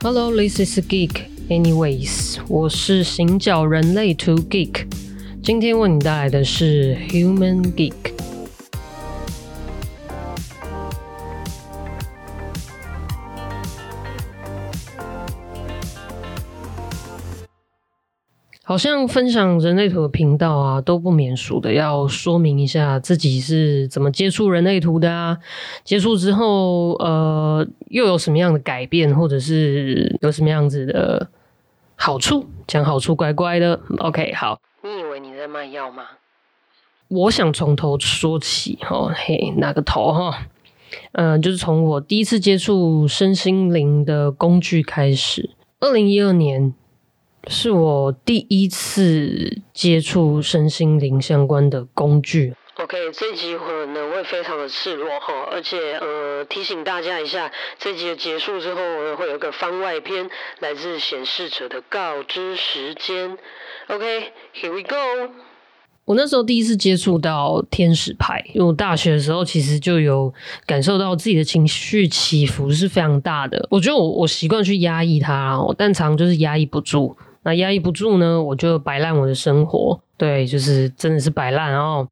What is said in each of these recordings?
Hello, this is Geek. Anyways，我是行脚人类 To Geek。今天为你带来的是 Human Geek。 像分享人类图的频道啊，都不免俗的要说明一下自己是怎么接触人类图的啊。接触之后，呃，又有什么样的改变，或者是有什么样子的好处？讲好处，乖乖的。OK，好。你以为你在卖药吗？我想从头说起哈，嘿，哪个头哈？嗯，就是从我第一次接触身心灵的工具开始，二零一二年。是我第一次接触身心灵相关的工具。OK，这集可能会非常的赤裸哈，而且呃提醒大家一下，这集的结束之后会有个番外篇，来自显示者的告知时间。OK，Here we go。我那时候第一次接触到天使牌，因为我大学的时候其实就有感受到自己的情绪起伏是非常大的。我觉得我我习惯去压抑它，但常就是压抑不住。那压抑不住呢，我就摆烂我的生活，对，就是真的是摆烂哦。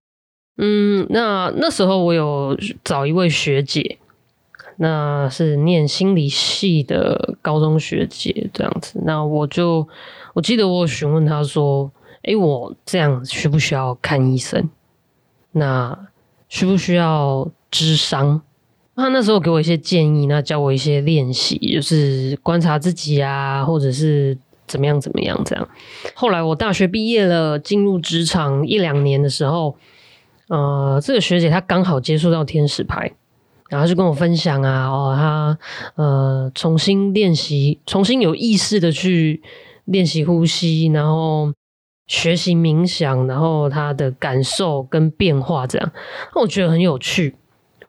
嗯，那那时候我有找一位学姐，那是念心理系的高中学姐这样子。那我就我记得我询问她说：“诶，我这样需不需要看医生？那需不需要智商？”她那时候给我一些建议，那教我一些练习，就是观察自己啊，或者是。怎么样？怎么样？这样。后来我大学毕业了，进入职场一两年的时候，呃，这个学姐她刚好接触到天使牌，然后就跟我分享啊，哦，她呃重新练习，重新有意识的去练习呼吸，然后学习冥想，然后她的感受跟变化这样，那我觉得很有趣，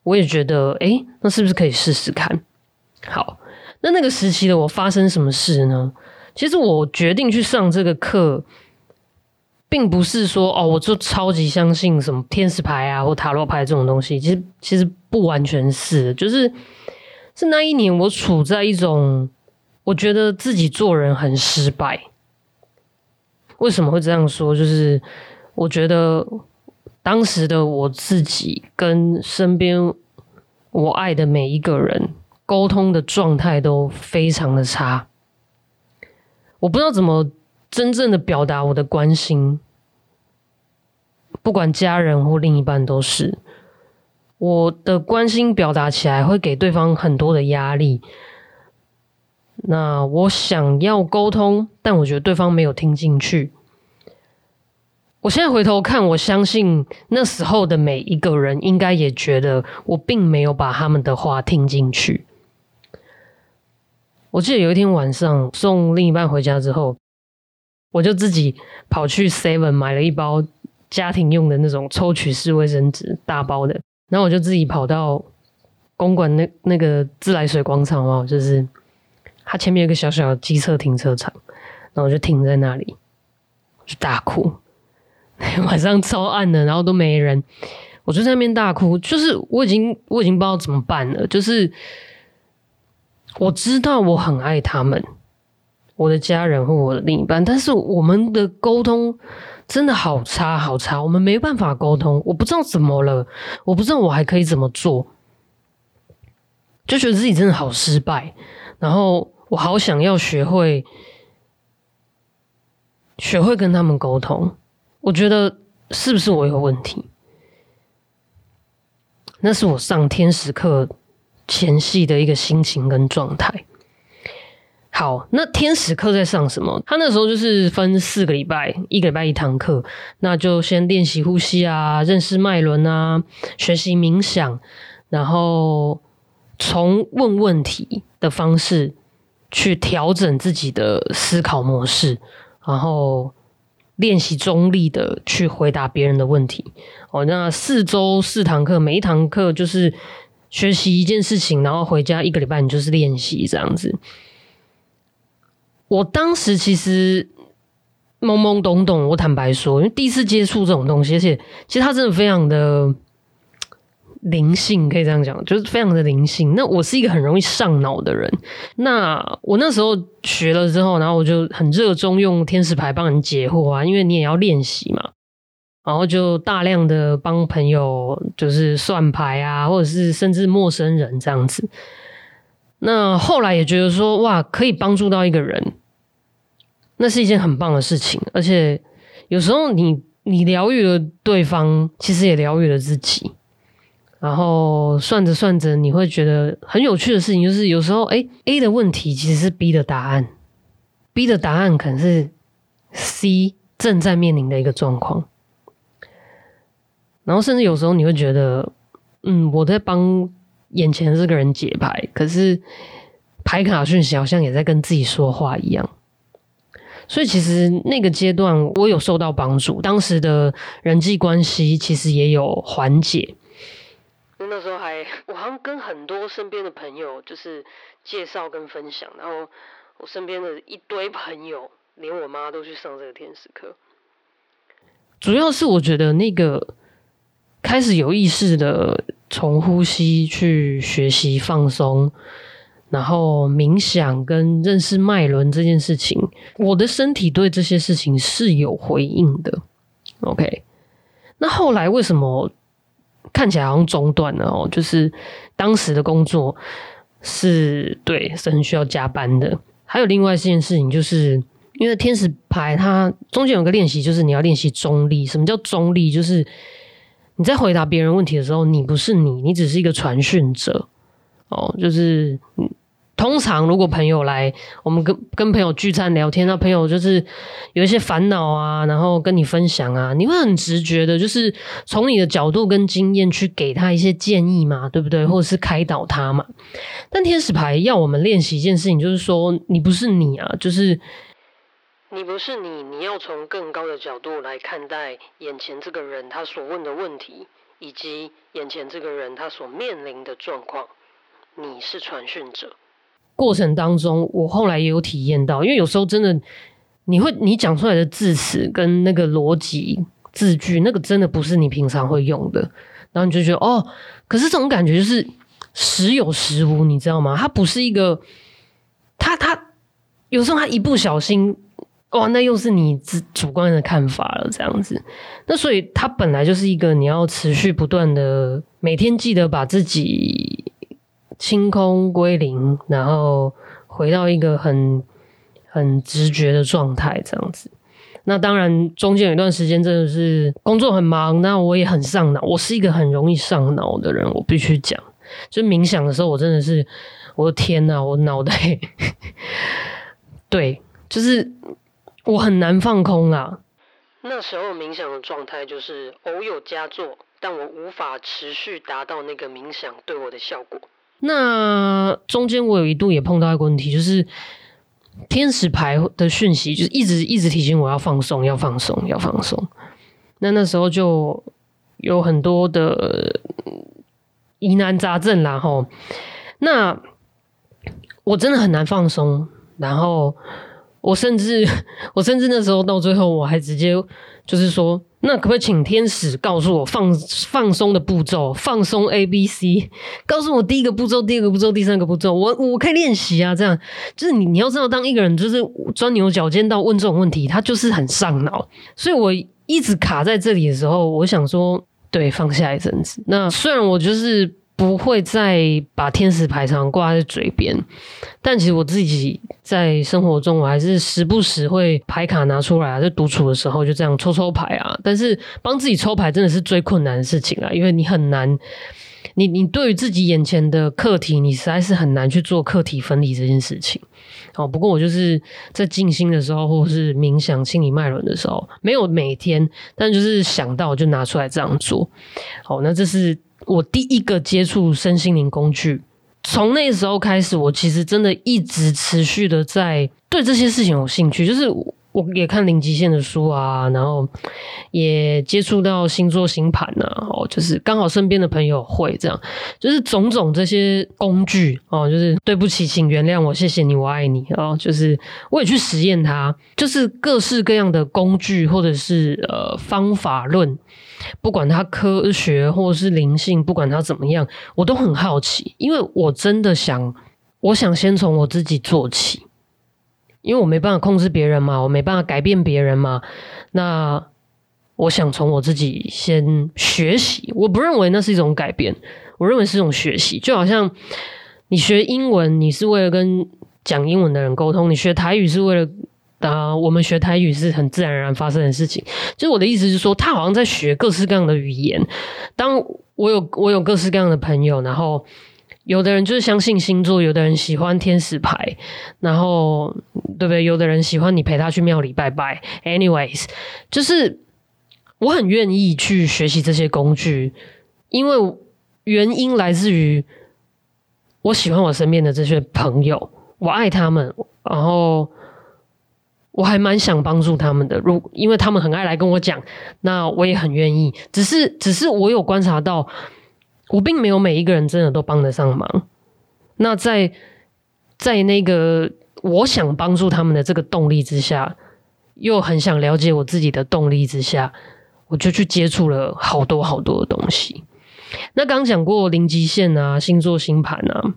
我也觉得，哎，那是不是可以试试看？好，那那个时期的我发生什么事呢？其实我决定去上这个课，并不是说哦，我就超级相信什么天使牌啊或塔罗牌这种东西。其实其实不完全是，就是是那一年我处在一种我觉得自己做人很失败。为什么会这样说？就是我觉得当时的我自己跟身边我爱的每一个人沟通的状态都非常的差。我不知道怎么真正的表达我的关心，不管家人或另一半都是我的关心表达起来会给对方很多的压力。那我想要沟通，但我觉得对方没有听进去。我现在回头看，我相信那时候的每一个人应该也觉得我并没有把他们的话听进去。我记得有一天晚上送另一半回家之后，我就自己跑去 Seven 买了一包家庭用的那种抽取式卫生纸，大包的。然后我就自己跑到公馆那那个自来水广场嘛，就是它前面有个小小的机车停车场，然后我就停在那里，就大哭。晚上超暗的，然后都没人，我就在那边大哭。就是我已经我已经不知道怎么办了，就是。我知道我很爱他们，我的家人和我的另一半，但是我们的沟通真的好差好差，我们没办法沟通。我不知道怎么了，我不知道我还可以怎么做，就觉得自己真的好失败。然后我好想要学会学会跟他们沟通。我觉得是不是我有问题？那是我上天使课。前戏的一个心情跟状态。好，那天使课在上什么？他那时候就是分四个礼拜，一个礼拜一堂课，那就先练习呼吸啊，认识脉轮啊，学习冥想，然后从问问题的方式去调整自己的思考模式，然后练习中立的去回答别人的问题。哦，那四周四堂课，每一堂课就是。学习一件事情，然后回家一个礼拜，你就是练习这样子。我当时其实懵懵懂懂，我坦白说，因为第一次接触这种东西，而且其实它真的非常的灵性，可以这样讲，就是非常的灵性。那我是一个很容易上脑的人。那我那时候学了之后，然后我就很热衷用天使牌帮人解惑啊，因为你也要练习嘛。然后就大量的帮朋友就是算牌啊，或者是甚至陌生人这样子。那后来也觉得说，哇，可以帮助到一个人，那是一件很棒的事情。而且有时候你你疗愈了对方，其实也疗愈了自己。然后算着算着，你会觉得很有趣的事情，就是有时候，哎，A 的问题其实是 B 的答案，B 的答案可能是 C 正在面临的一个状况。然后甚至有时候你会觉得，嗯，我在帮眼前这个人解牌，可是牌卡讯息好像也在跟自己说话一样。所以其实那个阶段我有受到帮助，当时的人际关系其实也有缓解。那时候还，我好像跟很多身边的朋友就是介绍跟分享，然后我身边的一堆朋友，连我妈都去上这个天使课。主要是我觉得那个开始有意识的从呼吸去学习放松，然后冥想跟认识脉轮这件事情，我的身体对这些事情是有回应的。OK，那后来为什么？看起来好像中断了哦，就是当时的工作是对是很需要加班的。还有另外一件事情，就是因为天使牌它中间有个练习，就是你要练习中立。什么叫中立？就是你在回答别人问题的时候，你不是你，你只是一个传讯者哦，就是通常，如果朋友来，我们跟跟朋友聚餐聊天，那朋友就是有一些烦恼啊，然后跟你分享啊，你会很直觉的，就是从你的角度跟经验去给他一些建议嘛，对不对？或者是开导他嘛。但天使牌要我们练习一件事情，就是说你不是你啊，就是你不是你，你要从更高的角度来看待眼前这个人他所问的问题，以及眼前这个人他所面临的状况。你是传讯者。过程当中，我后来也有体验到，因为有时候真的，你会你讲出来的字词跟那个逻辑字句，那个真的不是你平常会用的，然后你就觉得哦，可是这种感觉就是时有时无，你知道吗？它不是一个，他他有时候他一不小心，哇，那又是你主主观的看法了，这样子。那所以它本来就是一个你要持续不断的，每天记得把自己。清空归零，然后回到一个很很直觉的状态，这样子。那当然，中间有一段时间真的是工作很忙，那我也很上脑。我是一个很容易上脑的人，我必须讲。就冥想的时候，我真的是，我的天呐，我脑袋，对，就是我很难放空啊。那时候冥想的状态就是偶有佳作，但我无法持续达到那个冥想对我的效果。那中间我有一度也碰到一个问题，就是天使牌的讯息，就是一直一直提醒我要放松，要放松，要放松。那那时候就有很多的疑难杂症啦，吼。那我真的很难放松，然后我甚至我甚至那时候到最后，我还直接就是说。那可不可以请天使告诉我放放松的步骤？放松 A B C，告诉我第一个步骤、第二个步骤、第三个步骤。我我可以练习啊，这样就是你你要知道，当一个人就是钻牛角尖到问这种问题，他就是很上脑。所以我一直卡在这里的时候，我想说，对，放下一阵子。那虽然我就是。不会再把天使牌常挂在嘴边，但其实我自己在生活中，我还是时不时会牌卡拿出来啊，在独处的时候就这样抽抽牌啊。但是帮自己抽牌真的是最困难的事情啊，因为你很难，你你对于自己眼前的课题，你实在是很难去做课题分离这件事情。哦，不过我就是在静心的时候，或者是冥想清理脉轮的时候，没有每天，但就是想到就拿出来这样做。好，那这是。我第一个接触身心灵工具，从那时候开始，我其实真的一直持续的在对这些事情有兴趣。就是我也看零极限的书啊，然后也接触到星座星盘呐，哦，就是刚好身边的朋友会这样，就是种种这些工具哦，就是对不起，请原谅我，谢谢你，我爱你哦，就是我也去实验它，就是各式各样的工具或者是呃方法论，不管它科学或是灵性，不管它怎么样，我都很好奇，因为我真的想，我想先从我自己做起。因为我没办法控制别人嘛，我没办法改变别人嘛。那我想从我自己先学习。我不认为那是一种改变，我认为是一种学习。就好像你学英文，你是为了跟讲英文的人沟通；你学台语是为了啊，我们学台语是很自然而然发生的事情。就是我的意思是说，他好像在学各式各样的语言。当我有我有各式各样的朋友，然后。有的人就是相信星座，有的人喜欢天使牌，然后对不对？有的人喜欢你陪他去庙里拜拜。Anyways，就是我很愿意去学习这些工具，因为原因来自于我喜欢我身边的这些朋友，我爱他们，然后我还蛮想帮助他们的。如因为他们很爱来跟我讲，那我也很愿意。只是，只是我有观察到。我并没有每一个人真的都帮得上忙。那在在那个我想帮助他们的这个动力之下，又很想了解我自己的动力之下，我就去接触了好多好多的东西。那刚讲过零极限啊，星座星盘啊，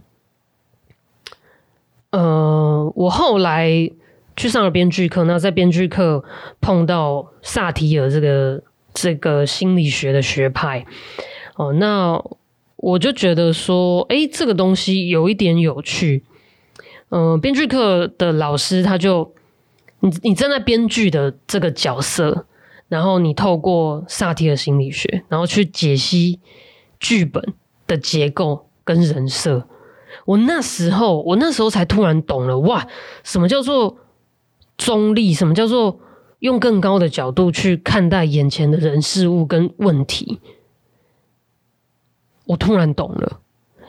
呃，我后来去上了编剧课，那在编剧课碰到萨提尔这个这个心理学的学派，哦，那。我就觉得说，哎，这个东西有一点有趣。嗯，编剧课的老师他就，你你站在编剧的这个角色，然后你透过萨提尔心理学，然后去解析剧本的结构跟人设。我那时候，我那时候才突然懂了，哇，什么叫做中立？什么叫做用更高的角度去看待眼前的人事物跟问题？我突然懂了，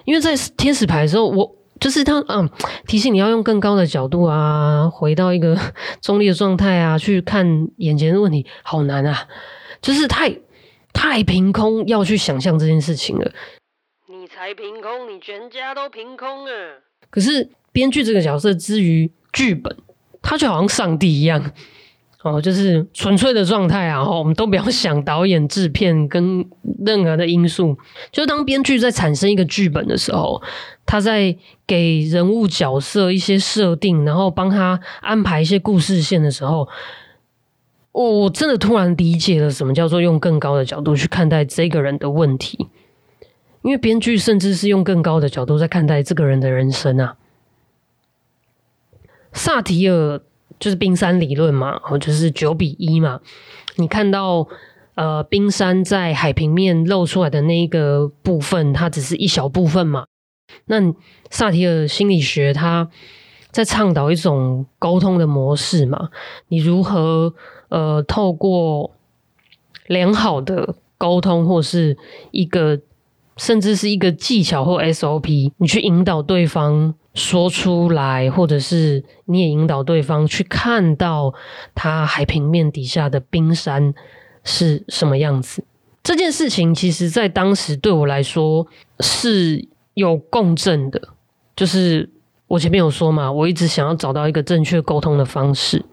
因为在天使牌的时候，我就是他嗯提醒你要用更高的角度啊，回到一个中立的状态啊，去看眼前的问题，好难啊，就是太太凭空要去想象这件事情了。你才凭空，你全家都凭空啊！可是编剧这个角色之于剧本，他就好像上帝一样。哦，就是纯粹的状态啊！我们都不要想导演、制片跟任何的因素。就当编剧在产生一个剧本的时候，他在给人物角色一些设定，然后帮他安排一些故事线的时候，我真的突然理解了什么叫做用更高的角度去看待这个人的问题。因为编剧甚至是用更高的角度在看待这个人的人生啊。萨提尔。就是冰山理论嘛，哦，就是九比一嘛。你看到呃，冰山在海平面露出来的那一个部分，它只是一小部分嘛。那萨提尔心理学，它在倡导一种沟通的模式嘛。你如何呃，透过良好的沟通，或是一个甚至是一个技巧或 SOP，你去引导对方。说出来，或者是你也引导对方去看到他海平面底下的冰山是什么样子。这件事情其实，在当时对我来说是有共振的。就是我前面有说嘛，我一直想要找到一个正确沟通的方式。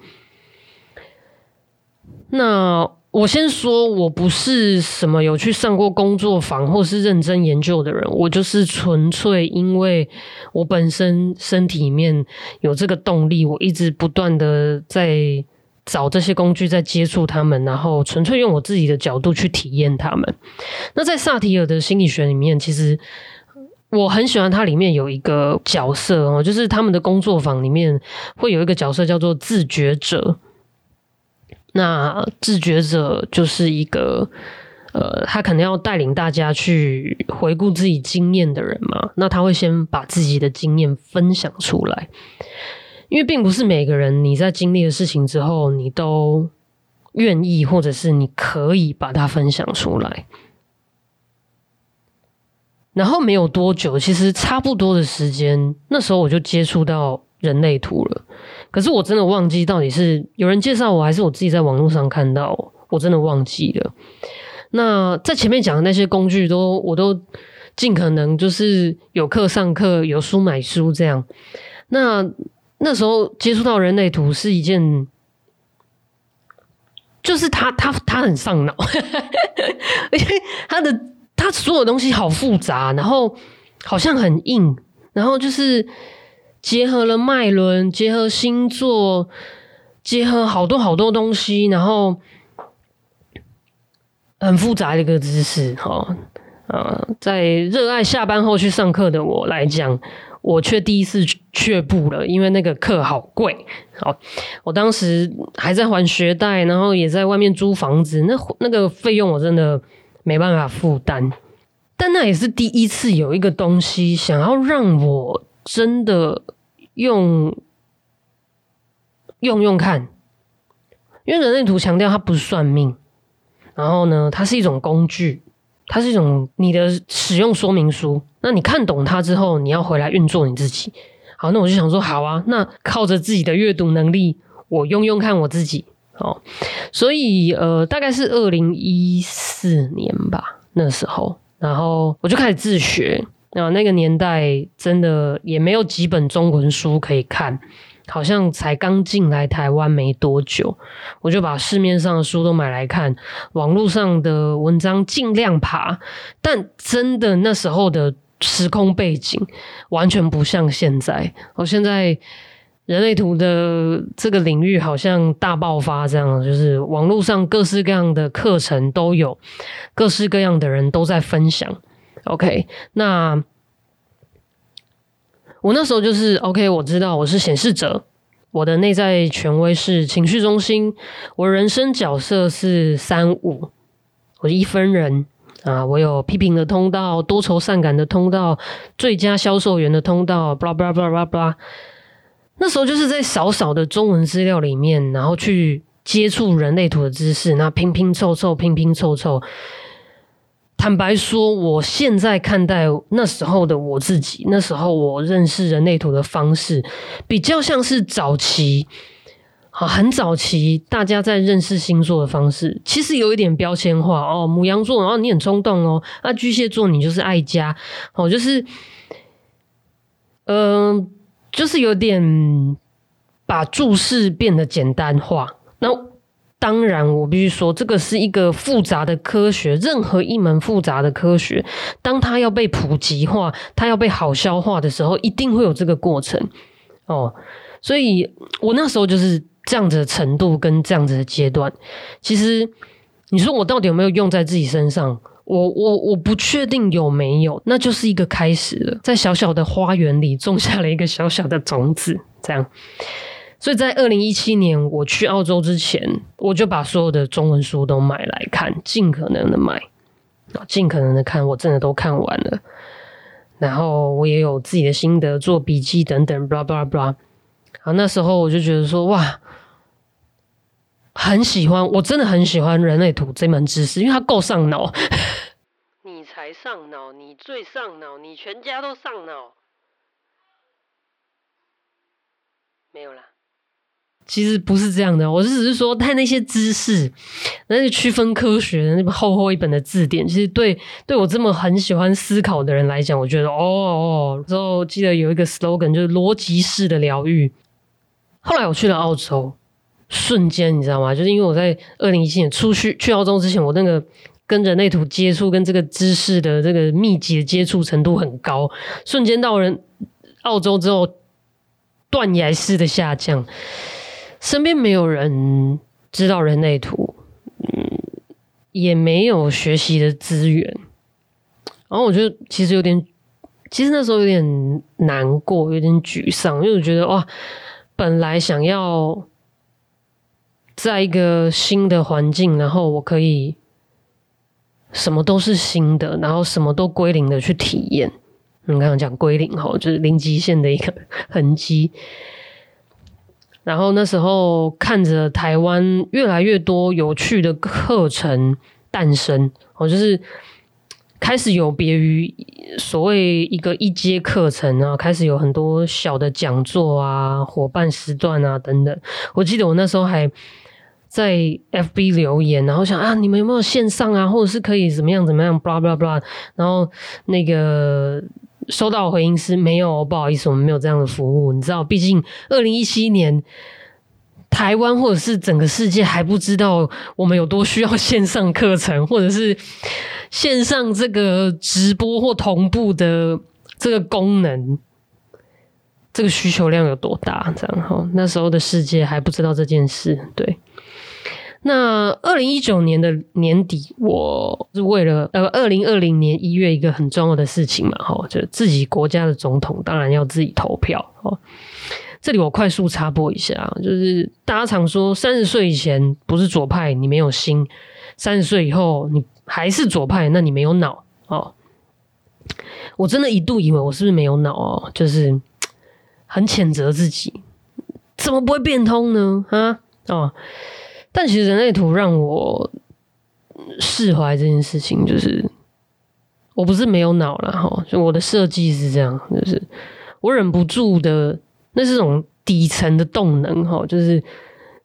那。我先说，我不是什么有去上过工作坊或是认真研究的人，我就是纯粹因为我本身身体里面有这个动力，我一直不断的在找这些工具，在接触他们，然后纯粹用我自己的角度去体验他们。那在萨提尔的心理学里面，其实我很喜欢它里面有一个角色哦，就是他们的工作坊里面会有一个角色叫做自觉者。那自觉者就是一个，呃，他可能要带领大家去回顾自己经验的人嘛。那他会先把自己的经验分享出来，因为并不是每个人你在经历的事情之后，你都愿意或者是你可以把它分享出来。然后没有多久，其实差不多的时间，那时候我就接触到人类图了。可是我真的忘记到底是有人介绍我，还是我自己在网络上看到，我真的忘记了。那在前面讲的那些工具，都我都尽可能就是有课上课，有书买书这样。那那时候接触到人类图是一件，就是他他他很上脑，而且他的他所有东西好复杂，然后好像很硬，然后就是结合了脉轮，结合星座，结合好多好多东西，然后。很复杂的一个知识，哈，呃，在热爱下班后去上课的我来讲，我却第一次却步了，因为那个课好贵。好，我当时还在还学贷，然后也在外面租房子，那那个费用我真的没办法负担。但那也是第一次有一个东西想要让我真的用用用看，因为人类图强调它不是算命。然后呢，它是一种工具，它是一种你的使用说明书。那你看懂它之后，你要回来运作你自己。好，那我就想说，好啊，那靠着自己的阅读能力，我用用看我自己。哦，所以呃，大概是二零一四年吧，那时候，然后我就开始自学。那那个年代真的也没有几本中文书可以看。好像才刚进来台湾没多久，我就把市面上的书都买来看，网络上的文章尽量爬，但真的那时候的时空背景完全不像现在。我现在人类图的这个领域好像大爆发，这样就是网络上各式各样的课程都有，各式各样的人都在分享。OK，那。我那时候就是 OK，我知道我是显示者，我的内在权威是情绪中心，我人生角色是三五，我一分人啊，我有批评的通道、多愁善感的通道、最佳销售员的通道，blah blah blah blah blah。那时候就是在少少的中文资料里面，然后去接触人类图的知识，那拼拼凑凑，拼拼凑凑。坦白说，我现在看待那时候的我自己，那时候我认识人类图的方式，比较像是早期，啊，很早期大家在认识星座的方式，其实有一点标签化哦。母羊座，然后你很冲动哦，那巨蟹座你就是爱家哦，就是，嗯，就是有点把注释变得简单化，那。当然，我必须说，这个是一个复杂的科学。任何一门复杂的科学，当它要被普及化，它要被好消化的时候，一定会有这个过程哦。所以我那时候就是这样子的程度跟这样子的阶段。其实你说我到底有没有用在自己身上？我我我不确定有没有，那就是一个开始了，在小小的花园里种下了一个小小的种子，这样。所以在二零一七年我去澳洲之前，我就把所有的中文书都买来看，尽可能的买啊，尽可能的看，我真的都看完了。然后我也有自己的心得，做笔记等等，blah blah blah。好，那时候我就觉得说，哇，很喜欢，我真的很喜欢人类图这门知识，因为它够上脑。你才上脑，你最上脑，你全家都上脑。没有啦。其实不是这样的，我只是说，他那些知识，那些区分科学的那本厚厚一本的字典，其实对对我这么很喜欢思考的人来讲，我觉得哦哦。之后记得有一个 slogan，就是逻辑式的疗愈。后来我去了澳洲，瞬间你知道吗？就是因为我在二零一七年出去去澳洲之前，我那个跟人类图接触跟这个知识的这个密集的接触程度很高，瞬间到人澳洲之后，断崖式的下降。身边没有人知道人类图，嗯，也没有学习的资源，然后我就其实有点，其实那时候有点难过，有点沮丧，因为我觉得哇，本来想要在一个新的环境，然后我可以什么都是新的，然后什么都归零的去体验。你刚刚讲归零哈，就是零极限的一个痕迹。然后那时候看着台湾越来越多有趣的课程诞生，我就是开始有别于所谓一个一阶课程啊，开始有很多小的讲座啊、伙伴时段啊等等。我记得我那时候还在 FB 留言，然后想啊，你们有没有线上啊，或者是可以怎么样怎么样，blah blah blah。然后那个收到回应是没有，不好意思，我们没有这样的服务。你知道，毕竟二零一七年。台湾或者是整个世界还不知道我们有多需要线上课程，或者是线上这个直播或同步的这个功能，这个需求量有多大？这样哈，那时候的世界还不知道这件事。对，那二零一九年的年底，我是为了呃，二零二零年一月一个很重要的事情嘛，哈，就自己国家的总统当然要自己投票哦。这里我快速插播一下，就是大家常说三十岁以前不是左派，你没有心；三十岁以后你还是左派，那你没有脑哦。我真的一度以为我是不是没有脑哦，就是很谴责自己，怎么不会变通呢？啊哦，但其实人类图让我释怀这件事情，就是我不是没有脑了哈，就我的设计是这样，就是我忍不住的。那是种底层的动能哈，就是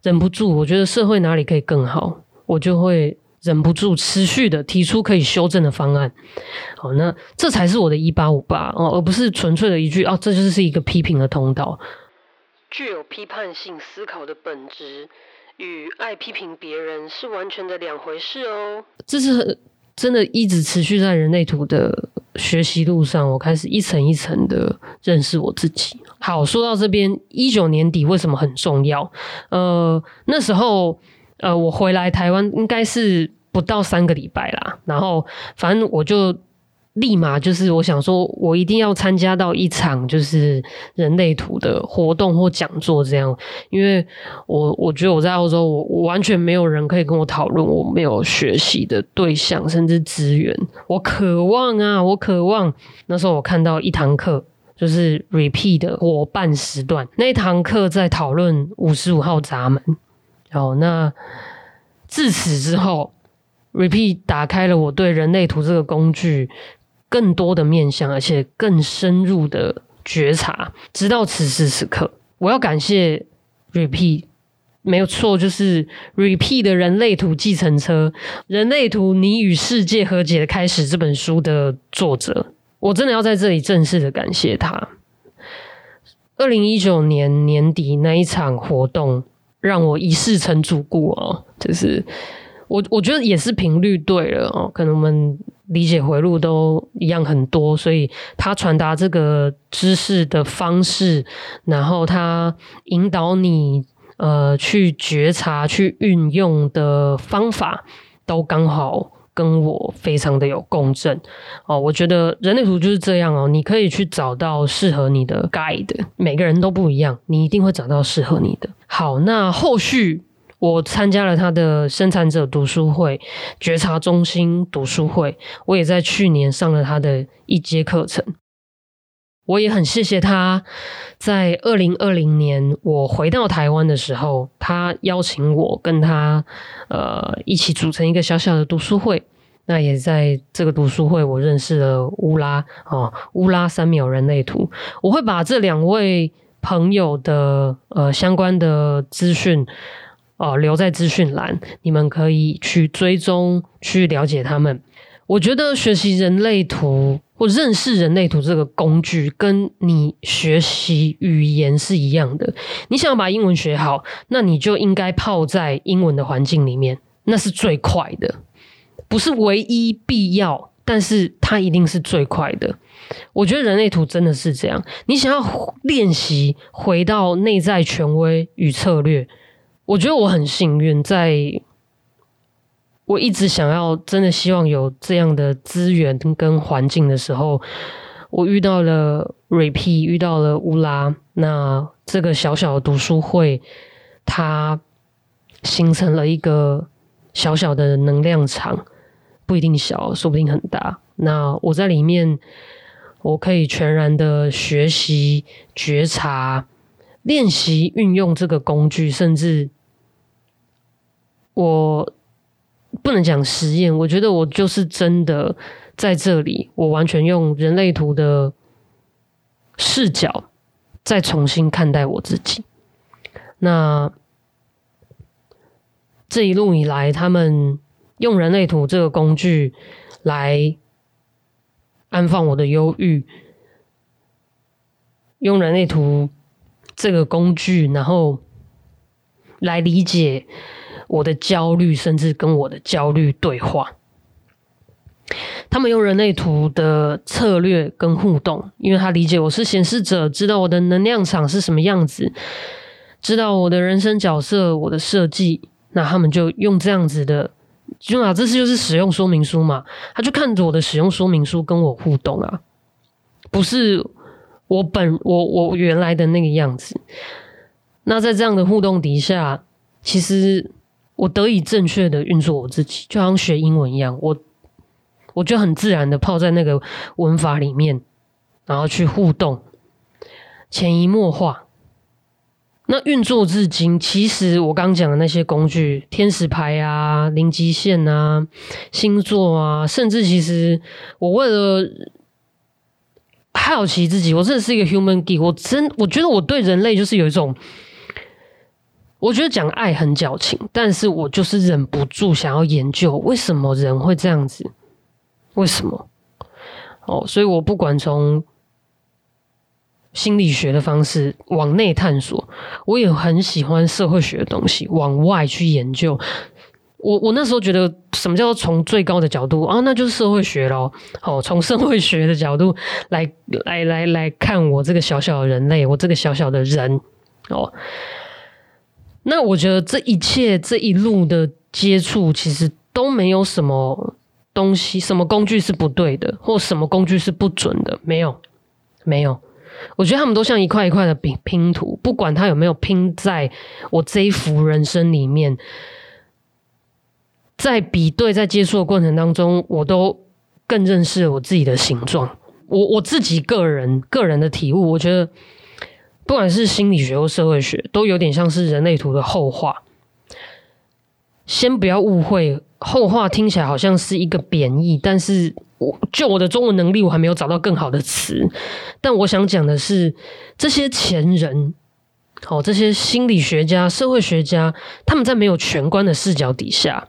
忍不住，我觉得社会哪里可以更好，我就会忍不住持续的提出可以修正的方案。好，那这才是我的一八五八哦，而不是纯粹的一句哦，这就是一个批评的通道。具有批判性思考的本质与爱批评别人是完全的两回事哦。这是真的，一直持续在人类图的学习路上，我开始一层一层的认识我自己。好，说到这边，一九年底为什么很重要？呃，那时候，呃，我回来台湾应该是不到三个礼拜啦。然后，反正我就立马就是我想说，我一定要参加到一场就是人类图的活动或讲座这样，因为我我觉得我在澳洲，我完全没有人可以跟我讨论，我没有学习的对象甚至资源，我渴望啊，我渴望。那时候我看到一堂课。就是 repeat 的伙伴时段那一堂课在讨论五十五号闸门，好，那自此之后，repeat 打开了我对人类图这个工具更多的面向，而且更深入的觉察。直到此时此刻，我要感谢 repeat，没有错，就是 repeat 的人类图继承车，《人类图：你与世界和解的开始》这本书的作者。我真的要在这里正式的感谢他。二零一九年年底那一场活动，让我一世成主顾哦。就是我我觉得也是频率对了哦，可能我们理解回路都一样很多，所以他传达这个知识的方式，然后他引导你呃去觉察、去运用的方法，都刚好。跟我非常的有共振哦，我觉得人类图就是这样哦，你可以去找到适合你的 guide，每个人都不一样，你一定会找到适合你的。好，那后续我参加了他的生产者读书会、觉察中心读书会，我也在去年上了他的一节课程。我也很谢谢他，在二零二零年我回到台湾的时候，他邀请我跟他呃一起组成一个小小的读书会。那也在这个读书会，我认识了乌拉哦，乌拉三秒人类图。我会把这两位朋友的呃相关的资讯哦留在资讯栏，你们可以去追踪去了解他们。我觉得学习人类图。或认识人类图这个工具，跟你学习语言是一样的。你想要把英文学好，那你就应该泡在英文的环境里面，那是最快的，不是唯一必要，但是它一定是最快的。我觉得人类图真的是这样。你想要练习回到内在权威与策略，我觉得我很幸运在。我一直想要，真的希望有这样的资源跟环境的时候，我遇到了 Repeat，遇到了乌拉，那这个小小的读书会，它形成了一个小小的能量场，不一定小，说不定很大。那我在里面，我可以全然的学习、觉察、练习、运用这个工具，甚至我。不能讲实验，我觉得我就是真的在这里，我完全用人类图的视角再重新看待我自己。那这一路以来，他们用人类图这个工具来安放我的忧郁，用人类图这个工具，然后来理解我的焦虑，甚至跟我的焦虑对话。他们用人类图的策略跟互动，因为他理解我是显示者，知道我的能量场是什么样子，知道我的人生角色、我的设计，那他们就用这样子的，就啊，这次就是使用说明书嘛，他就看着我的使用说明书跟我互动啊，不是我本我我原来的那个样子。那在这样的互动底下，其实我得以正确的运作我自己，就像学英文一样，我。我就很自然的泡在那个文法里面，然后去互动，潜移默化。那运作至今，其实我刚讲的那些工具，天使牌啊、零极限啊、星座啊，甚至其实我为了好奇自己，我真的是一个 human geek。我真我觉得我对人类就是有一种，我觉得讲爱很矫情，但是我就是忍不住想要研究为什么人会这样子。为什么？哦，所以我不管从心理学的方式往内探索，我也很喜欢社会学的东西往外去研究。我我那时候觉得，什么叫做从最高的角度啊？那就是社会学咯。哦，从社会学的角度来来来来看我这个小小的人类，我这个小小的人哦。那我觉得这一切这一路的接触，其实都没有什么。东西什么工具是不对的，或什么工具是不准的？没有，没有。我觉得他们都像一块一块的拼拼图，不管它有没有拼在我这一幅人生里面，在比对、在接触的过程当中，我都更认识我自己的形状。我我自己个人个人的体悟，我觉得不管是心理学或社会学，都有点像是人类图的后话。先不要误会。后话听起来好像是一个贬义，但是我就我的中文能力，我还没有找到更好的词。但我想讲的是，这些前人，好，这些心理学家、社会学家，他们在没有全观的视角底下，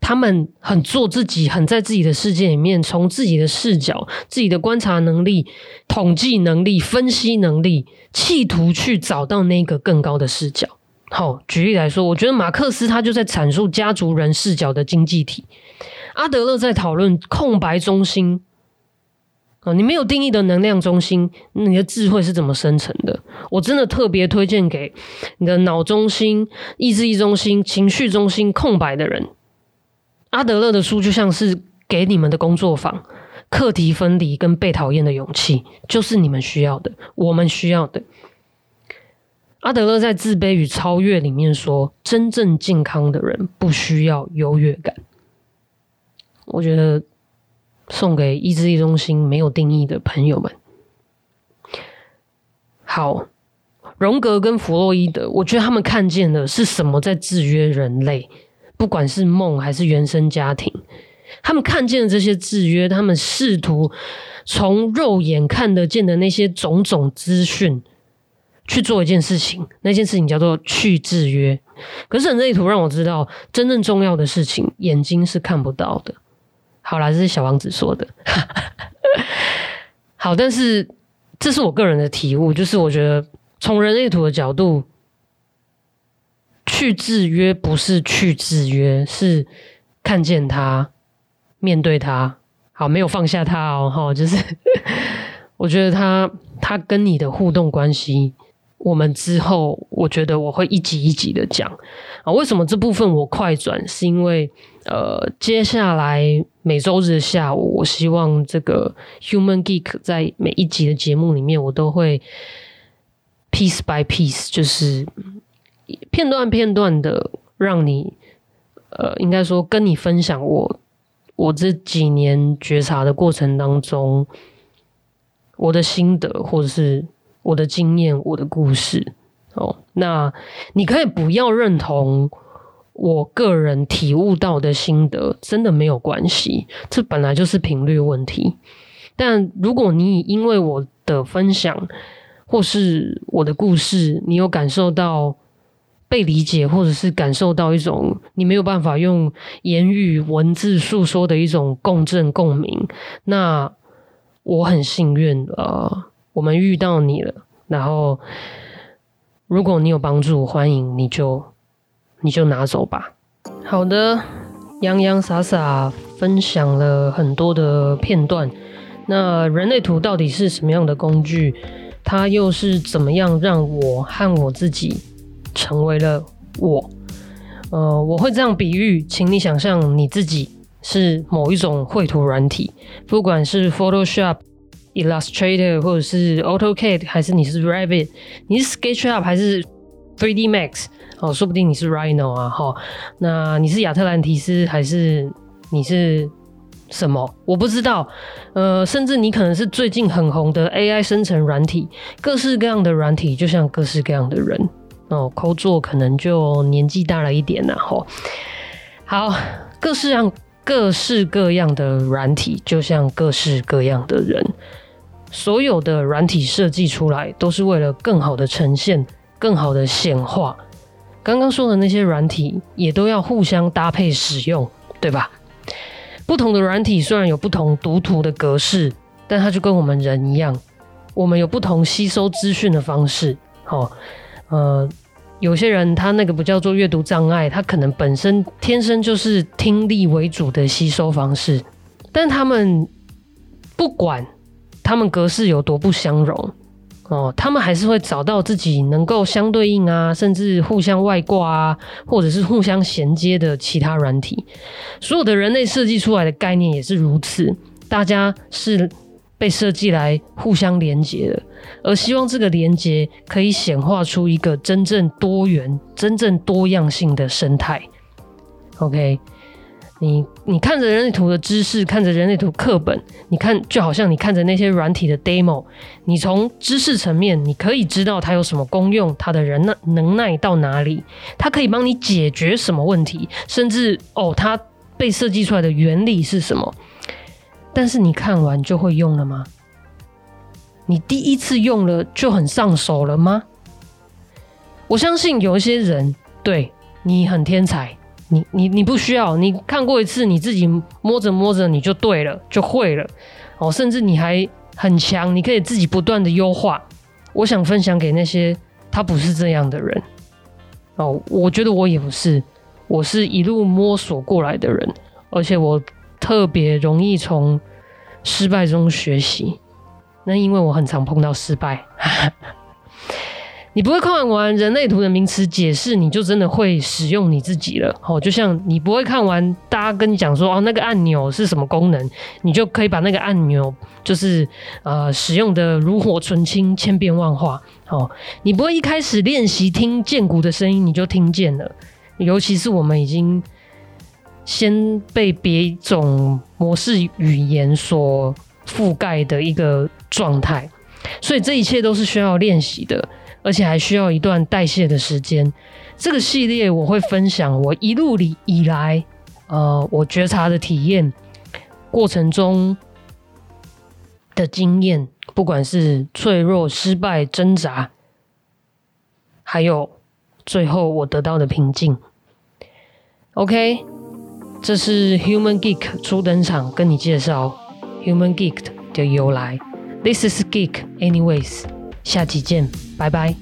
他们很做自己，很在自己的世界里面，从自己的视角、自己的观察能力、统计能力、分析能力，企图去找到那个更高的视角。好，举例来说，我觉得马克思他就在阐述家族人视角的经济体，阿德勒在讨论空白中心。哦，你没有定义的能量中心，你的智慧是怎么生成的？我真的特别推荐给你的脑中心、意志力中心、情绪中心空白的人。阿德勒的书就像是给你们的工作坊，课题分离跟被讨厌的勇气，就是你们需要的，我们需要的。阿德勒在《自卑与超越》里面说：“真正健康的人不需要优越感。”我觉得送给意志力中心没有定义的朋友们。好，荣格跟弗洛伊德，我觉得他们看见的是什么在制约人类？不管是梦还是原生家庭，他们看见的这些制约，他们试图从肉眼看得见的那些种种资讯。去做一件事情，那件事情叫做去制约。可是人类图让我知道，真正重要的事情，眼睛是看不到的。好啦，这是小王子说的。好，但是这是我个人的体悟，就是我觉得从人类图的角度，去制约不是去制约，是看见他，面对他。好，没有放下他哦。哈，就是 我觉得他他跟你的互动关系。我们之后，我觉得我会一集一集的讲啊。为什么这部分我快转？是因为呃，接下来每周日下午，我希望这个 Human Geek 在每一集的节目里面，我都会 piece by piece，就是片段片段的让你呃，应该说跟你分享我我这几年觉察的过程当中我的心得，或者是。我的经验，我的故事，哦，那你可以不要认同我个人体悟到的心得，真的没有关系。这本来就是频率问题。但如果你因为我的分享或是我的故事，你有感受到被理解，或者是感受到一种你没有办法用言语文字诉说的一种共振共鸣，那我很幸运，呃，我们遇到你了。然后，如果你有帮助，欢迎你就你就拿走吧。好的，洋洋洒洒分享了很多的片段。那人类图到底是什么样的工具？它又是怎么样让我和我自己成为了我？呃，我会这样比喻，请你想象你自己是某一种绘图软体，不管是 Photoshop。Illustrator 或者是 AutoCAD，还是你是 Revit，你是 SketchUp 还是 3D Max？哦，说不定你是 Rhino 啊，哈，那你是亚特兰提斯还是你是什么？我不知道。呃，甚至你可能是最近很红的 AI 生成软体，各式各样的软体，就像各式各样的人哦。抠作可能就年纪大了一点呐，哈。好，各式样各式各样的软体，就像各式各样的人。所有的软体设计出来，都是为了更好的呈现、更好的显化。刚刚说的那些软体，也都要互相搭配使用，对吧？不同的软体虽然有不同读图的格式，但它就跟我们人一样，我们有不同吸收资讯的方式。好，呃，有些人他那个不叫做阅读障碍，他可能本身天生就是听力为主的吸收方式，但他们不管。他们格式有多不相容哦，他们还是会找到自己能够相对应啊，甚至互相外挂啊，或者是互相衔接的其他软体。所有的人类设计出来的概念也是如此，大家是被设计来互相连接的，而希望这个连接可以显化出一个真正多元、真正多样性的生态。OK。你你看着人类图的知识，看着人类图课本，你看就好像你看着那些软体的 demo，你从知识层面，你可以知道它有什么功用，它的人能能耐到哪里，它可以帮你解决什么问题，甚至哦，它被设计出来的原理是什么。但是你看完就会用了吗？你第一次用了就很上手了吗？我相信有一些人对你很天才。你你你不需要，你看过一次，你自己摸着摸着你就对了，就会了哦。甚至你还很强，你可以自己不断的优化。我想分享给那些他不是这样的人哦。我觉得我也不是，我是一路摸索过来的人，而且我特别容易从失败中学习。那因为我很常碰到失败。你不会看完人类图的名词解释，你就真的会使用你自己了。哦，就像你不会看完大家跟你讲说哦，那个按钮是什么功能，你就可以把那个按钮就是呃使用的炉火纯青、千变万化。哦，你不会一开始练习听剑骨的声音你就听见了，尤其是我们已经先被别一种模式语言所覆盖的一个状态，所以这一切都是需要练习的。而且还需要一段代谢的时间。这个系列我会分享我一路里以来，呃，我觉察的体验过程中的经验，不管是脆弱、失败、挣扎，还有最后我得到的平静。OK，这是 Human Geek 初登场，跟你介绍 Human Geek 的由来。This is Geek, anyways. 下期见，拜拜。